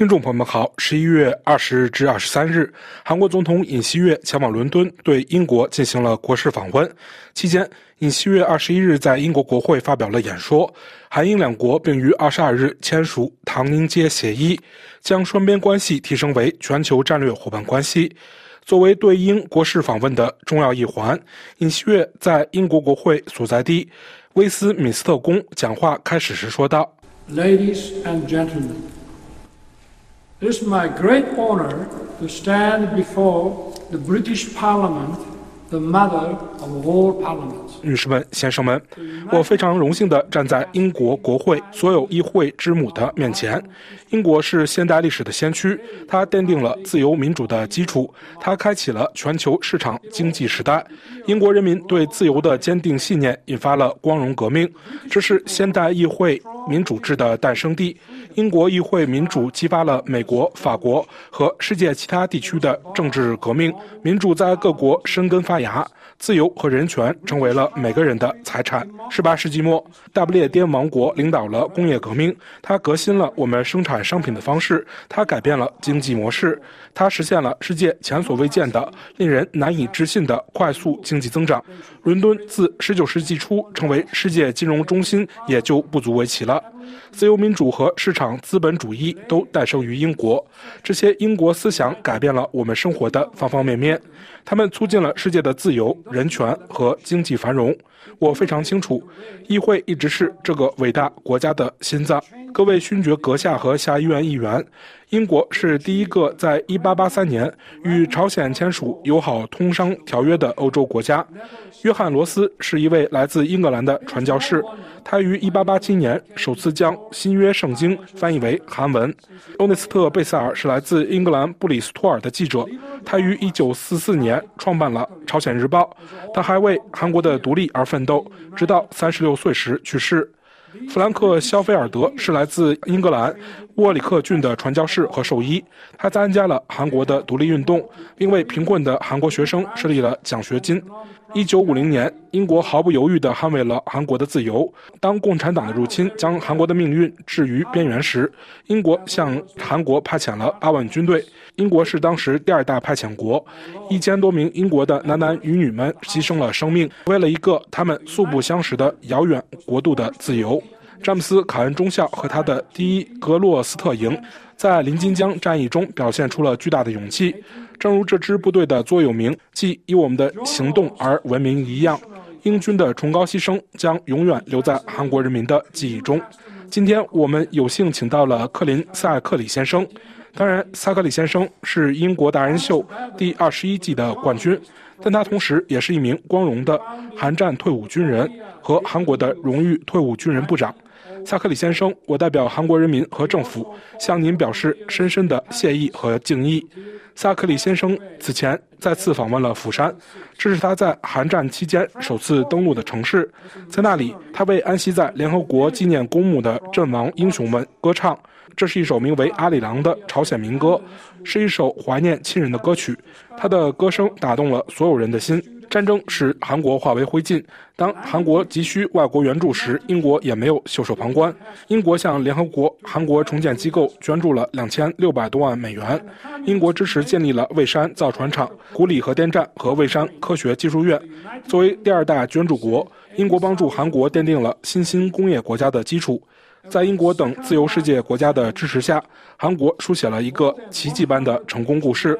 听众朋友们好，十一月二十日至二十三日，韩国总统尹锡悦前往伦敦，对英国进行了国事访问。期间，尹锡悦二十一日在英国国会发表了演说。韩英两国并于二十二日签署《唐宁街协议》，将双边关系提升为全球战略伙伴关系。作为对英国事访问的重要一环，尹锡悦在英国国会所在地威斯敏斯特宫讲话开始时说道：“Ladies and gentlemen。” It is my great honor to stand before the British Parliament, 女士们、先生们，我非常荣幸地站在英国国会所有议会之母的面前。英国是现代历史的先驱，它奠定了自由民主的基础，它开启了全球市场经济时代。英国人民对自由的坚定信念引发了光荣革命，这是现代议会民主制的诞生地。英国议会民主激发了美国、法国和世界其他地区的政治革命，民主在各国生根发牙，自由和人权成为了每个人的财产。十八世纪末，大不列颠王国领导了工业革命，它革新了我们生产商品的方式，它改变了经济模式，它实现了世界前所未见的、令人难以置信的快速经济增长。伦敦自十九世纪初成为世界金融中心也就不足为奇了。自由民主和市场资本主义都诞生于英国，这些英国思想改变了我们生活的方方面面，他们促进了世界的自由、人权和经济繁荣。我非常清楚，议会一直是这个伟大国家的心脏。各位勋爵阁下和下议院议员。英国是第一个在1883年与朝鲜签署友好通商条约的欧洲国家。约翰·罗斯是一位来自英格兰的传教士，他于1887年首次将新约圣经翻译为韩文。欧内斯特·贝塞尔是来自英格兰布里斯托尔的记者，他于1944年创办了《朝鲜日报》，他还为韩国的独立而奋斗，直到36岁时去世。弗兰克·肖菲尔德是来自英格兰沃里克郡的传教士和兽医，他参加了韩国的独立运动，并为贫困的韩国学生设立了奖学金。一九五零年，英国毫不犹豫地捍卫了韩国的自由。当共产党的入侵将韩国的命运置于边缘时，英国向韩国派遣了八万军队。英国是当时第二大派遣国，一千多名英国的男男女女们牺牲了生命，为了一个他们素不相识的遥远国度的自由。詹姆斯·卡恩中校和他的第一格洛斯特营在临津江战役中表现出了巨大的勇气。正如这支部队的座右铭“即以我们的行动而闻名”一样，英军的崇高牺牲将永远留在韩国人民的记忆中。今天我们有幸请到了克林·塞克里先生。当然，萨克里先生是英国达人秀第二十一季的冠军，但他同时也是一名光荣的韩战退伍军人和韩国的荣誉退伍军人部长。萨克里先生，我代表韩国人民和政府向您表示深深的谢意和敬意。萨克里先生此前再次访问了釜山，这是他在韩战期间首次登陆的城市。在那里，他为安息在联合国纪念公墓的阵亡英雄们歌唱。这是一首名为《阿里郎》的朝鲜民歌，是一首怀念亲人的歌曲。他的歌声打动了所有人的心。战争使韩国化为灰烬。当韩国急需外国援助时，英国也没有袖手旁观。英国向联合国韩国重建机构捐助了两千六百多万美元。英国支持建立了蔚山造船厂、古里核电站和蔚山科学技术院。作为第二大捐助国，英国帮助韩国奠定了新兴工业国家的基础。在英国等自由世界国家的支持下，韩国书写了一个奇迹般的成功故事。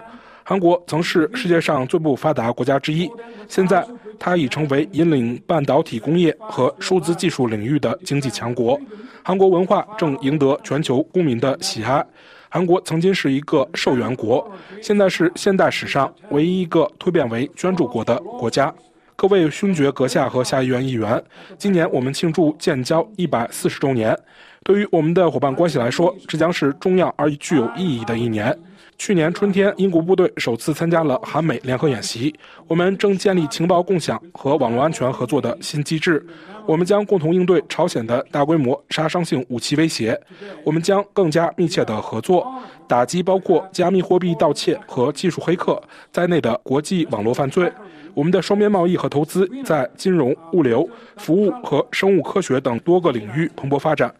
韩国曾是世界上最不发达国家之一，现在它已成为引领半导体工业和数字技术领域的经济强国。韩国文化正赢得全球公民的喜爱。韩国曾经是一个受援国，现在是现代史上唯一一个蜕变为捐助国的国家。各位勋爵阁下和下议院议员，今年我们庆祝建交一百四十周年，对于我们的伙伴关系来说，这将是重要而具有意义的一年。去年春天，英国部队首次参加了韩美联合演习。我们正建立情报共享和网络安全合作的新机制。我们将共同应对朝鲜的大规模杀伤性武器威胁。我们将更加密切的合作，打击包括加密货币盗窃和技术黑客在内的国际网络犯罪。我们的双边贸易和投资在金融、物流、服务和生物科学等多个领域蓬勃发展。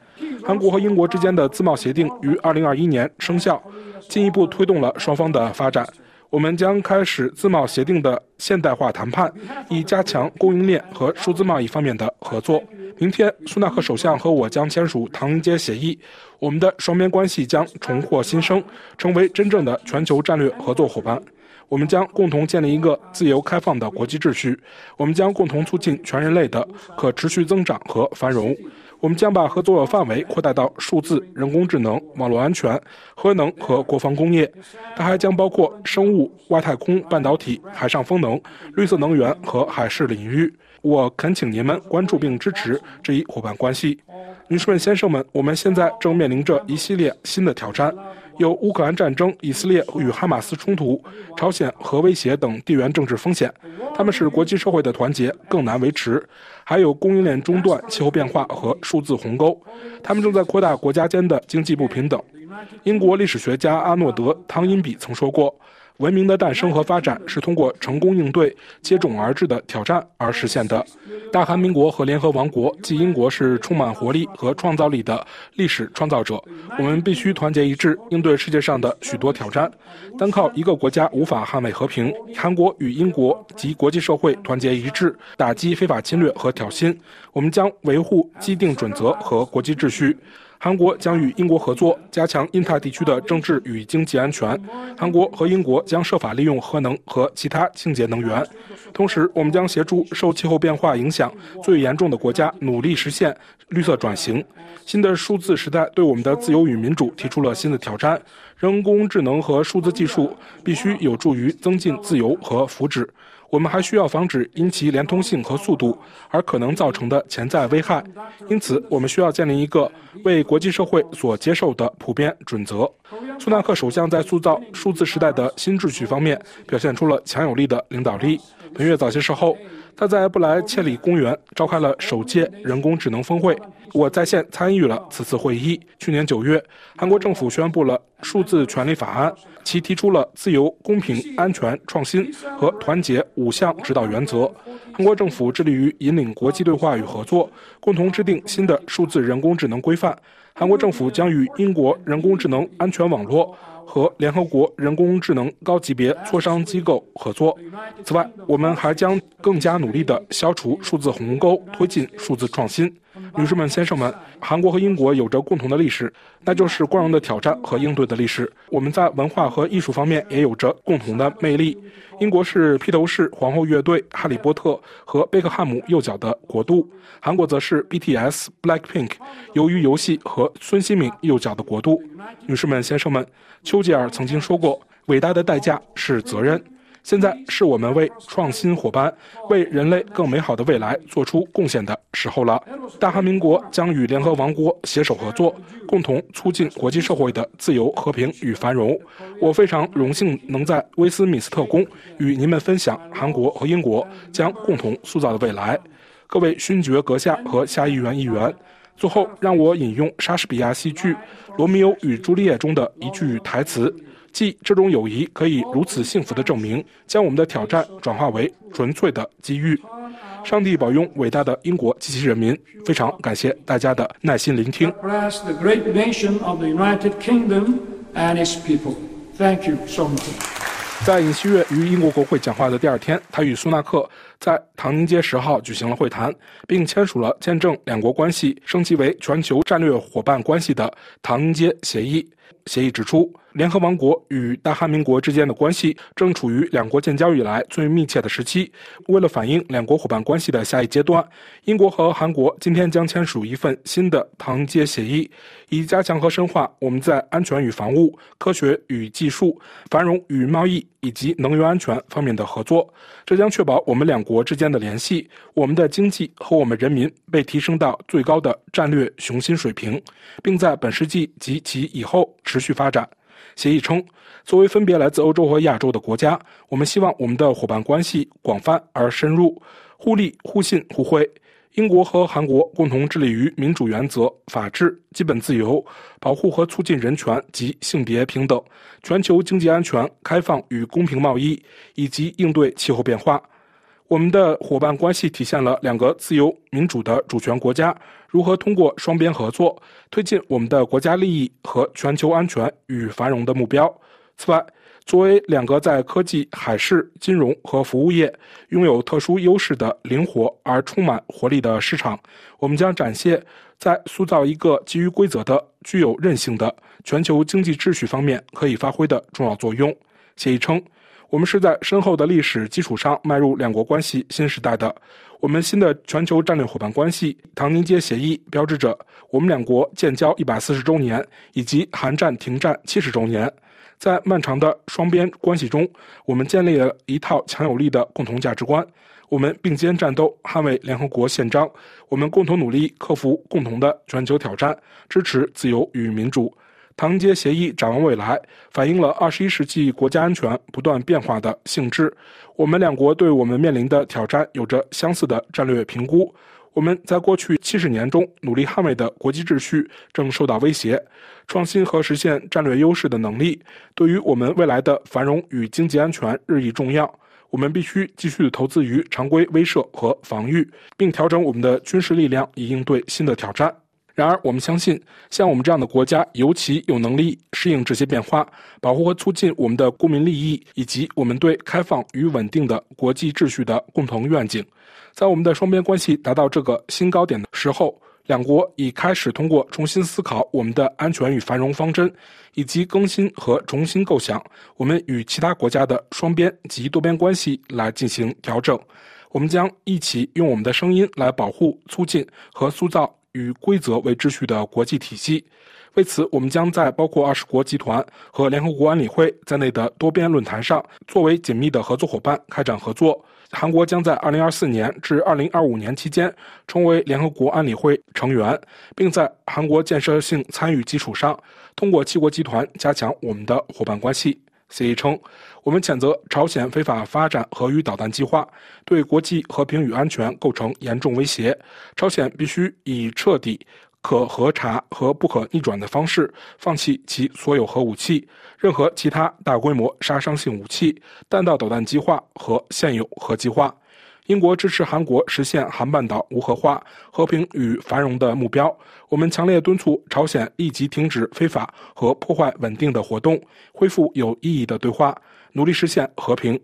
韩国和英国之间的自贸协定于2021年生效，进一步推动了双方的发展。我们将开始自贸协定的现代化谈判，以加强供应链和数字贸易方面的合作。明天，苏纳克首相和我将签署唐宁街协议，我们的双边关系将重获新生，成为真正的全球战略合作伙伴。我们将共同建立一个自由开放的国际秩序，我们将共同促进全人类的可持续增长和繁荣。我们将把合作范围扩大到数字、人工智能、网络安全、核能和国防工业。它还将包括生物、外太空、半导体、海上风能、绿色能源和海事领域。我恳请您们关注并支持这一伙伴关系。女士们、先生们，我们现在正面临着一系列新的挑战。有乌克兰战争、以色列与哈马斯冲突、朝鲜核威胁等地缘政治风险，它们使国际社会的团结更难维持。还有供应链中断、气候变化和数字鸿沟，它们正在扩大国家间的经济不平等。英国历史学家阿诺德·汤因比曾说过。文明的诞生和发展是通过成功应对接踵而至的挑战而实现的。大韩民国和联合王国即英国是充满活力和创造力的历史创造者。我们必须团结一致，应对世界上的许多挑战。单靠一个国家无法捍卫和平。韩国与英国及国际社会团结一致，打击非法侵略和挑衅。我们将维护既定准则和国际秩序。韩国将与英国合作，加强印太地区的政治与经济安全。韩国和英国将设法利用核能和其他清洁能源。同时，我们将协助受气候变化影响最严重的国家努力实现绿色转型。新的数字时代对我们的自由与民主提出了新的挑战。人工智能和数字技术必须有助于增进自由和福祉。我们还需要防止因其连通性和速度而可能造成的潜在危害，因此我们需要建立一个为国际社会所接受的普遍准则。苏纳克首相在塑造数字时代的新秩序方面表现出了强有力的领导力。本月早些时候。他在布莱切里公园召开了首届人工智能峰会，我在线参与了此次会议。去年九月，韩国政府宣布了数字权利法案，其提出了自由、公平、安全、创新和团结五项指导原则。韩国政府致力于引领国际对话与合作，共同制定新的数字人工智能规范。韩国政府将与英国人工智能安全网络。和联合国人工智能高级别磋商机构合作。此外，我们还将更加努力地消除数字鸿沟，推进数字创新。女士们、先生们，韩国和英国有着共同的历史，那就是光荣的挑战和应对的历史。我们在文化和艺术方面也有着共同的魅力。英国是披头士皇后乐队、哈利波特和贝克汉姆右脚的国度，韩国则是 BTS、Blackpink、鱿鱼游戏和孙兴敏右脚的国度。女士们、先生们，丘吉尔曾经说过：“伟大的代价是责任。”现在是我们为创新伙伴、为人类更美好的未来做出贡献的时候了。大韩民国将与联合王国携手合作，共同促进国际社会的自由、和平与繁荣。我非常荣幸能在威斯敏斯特宫与您们分享韩国和英国将共同塑造的未来。各位勋爵阁下和下议员议员，最后让我引用莎士比亚戏剧《罗密欧与朱丽叶》中的一句台词。即这种友谊可以如此幸福的证明，将我们的挑战转化为纯粹的机遇。上帝保佑伟大的英国及其人民。非常感谢大家的耐心聆听。在尹锡悦于英国国会讲话的第二天，他与苏纳克在唐宁街十号举行了会谈，并签署了见证两国关系升级为全球战略伙伴关系的唐宁街协议。协议指出。联合王国与大韩民国之间的关系正处于两国建交以来最密切的时期。为了反映两国伙伴关系的下一阶段，英国和韩国今天将签署一份新的唐街协议，以加强和深化我们在安全与防务、科学与技术、繁荣与贸易以及能源安全方面的合作。这将确保我们两国之间的联系、我们的经济和我们人民被提升到最高的战略雄心水平，并在本世纪及其以后持续发展。协议称，作为分别来自欧洲和亚洲的国家，我们希望我们的伙伴关系广泛而深入，互利互信互惠。英国和韩国共同致力于民主原则、法治、基本自由、保护和促进人权及性别平等、全球经济安全、开放与公平贸易，以及应对气候变化。我们的伙伴关系体现了两个自由民主的主权国家如何通过双边合作推进我们的国家利益和全球安全与繁荣的目标。此外，作为两个在科技、海事、金融和服务业拥有特殊优势的灵活而充满活力的市场，我们将展现在塑造一个基于规则的、具有韧性的全球经济秩序方面可以发挥的重要作用。协议称。我们是在深厚的历史基础上迈入两国关系新时代的。我们新的全球战略伙伴关系《唐宁街协议》标志着我们两国建交一百四十周年以及韩战停战七十周年。在漫长的双边关系中，我们建立了一套强有力的共同价值观。我们并肩战斗，捍卫联合国宪章。我们共同努力克服共同的全球挑战，支持自由与民主。唐街协议展望未来，反映了二十一世纪国家安全不断变化的性质。我们两国对我们面临的挑战有着相似的战略评估。我们在过去七十年中努力捍卫的国际秩序正受到威胁。创新和实现战略优势的能力，对于我们未来的繁荣与经济安全日益重要。我们必须继续投资于常规威慑和防御，并调整我们的军事力量以应对新的挑战。然而，我们相信，像我们这样的国家尤其有能力适应这些变化，保护和促进我们的公民利益，以及我们对开放与稳定的国际秩序的共同愿景。在我们的双边关系达到这个新高点的时候，两国已开始通过重新思考我们的安全与繁荣方针，以及更新和重新构想我们与其他国家的双边及多边关系来进行调整。我们将一起用我们的声音来保护、促进和塑造。与规则为秩序的国际体系。为此，我们将在包括二十国集团和联合国安理会在内的多边论坛上，作为紧密的合作伙伴开展合作。韩国将在2024年至2025年期间成为联合国安理会成员，并在韩国建设性参与基础上，通过七国集团加强我们的伙伴关系。协议称，我们谴责朝鲜非法发展核与导弹计划，对国际和平与安全构成严重威胁。朝鲜必须以彻底、可核查和不可逆转的方式放弃其所有核武器、任何其他大规模杀伤性武器、弹道导弹计划和现有核计划。英国支持韩国实现韩半岛无核化、和平与繁荣的目标。我们强烈敦促朝鲜立即停止非法和破坏稳定的活动，恢复有意义的对话，努力实现和平。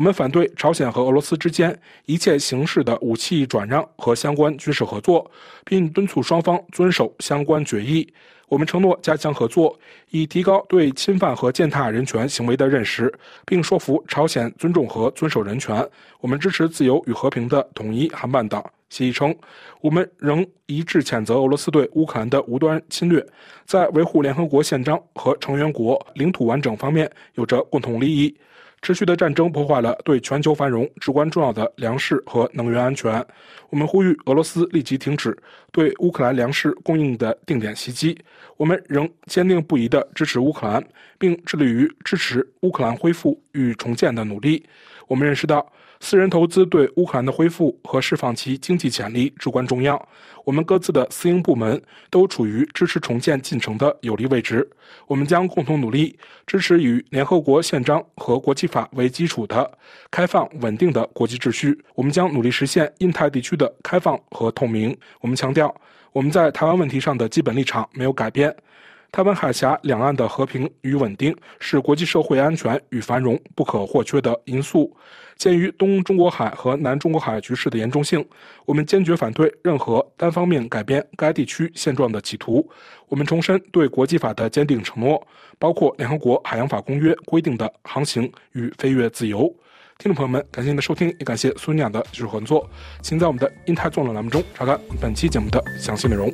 我们反对朝鲜和俄罗斯之间一切形式的武器转让和相关军事合作，并敦促双方遵守相关决议。我们承诺加强合作，以提高对侵犯和践踏人权行为的认识，并说服朝鲜尊重和遵守人权。我们支持自由与和平的统一韩半岛。协议称，我们仍一致谴责俄罗斯对乌克兰的无端侵略，在维护联合国宪章和成员国领土完整方面有着共同利益。持续的战争破坏了对全球繁荣至关重要的粮食和能源安全。我们呼吁俄罗斯立即停止对乌克兰粮食供应的定点袭击。我们仍坚定不移地支持乌克兰，并致力于支持乌克兰恢复与重建的努力。我们认识到。私人投资对乌克兰的恢复和释放其经济潜力至关重要。我们各自的私营部门都处于支持重建进程的有利位置。我们将共同努力，支持以联合国宪章和国际法为基础的开放稳定的国际秩序。我们将努力实现印太地区的开放和透明。我们强调，我们在台湾问题上的基本立场没有改变。台湾海峡两岸的和平与稳定是国际社会安全与繁荣不可或缺的因素。鉴于东中国海和南中国海局势的严重性，我们坚决反对任何单方面改变该地区现状的企图。我们重申对国际法的坚定承诺，包括联合国海洋法公约规定的航行与飞越自由。听众朋友们，感谢您的收听，也感谢苏尼亚的技术合作。请在我们的“印太纵论”栏目中查看本期节目的详细内容。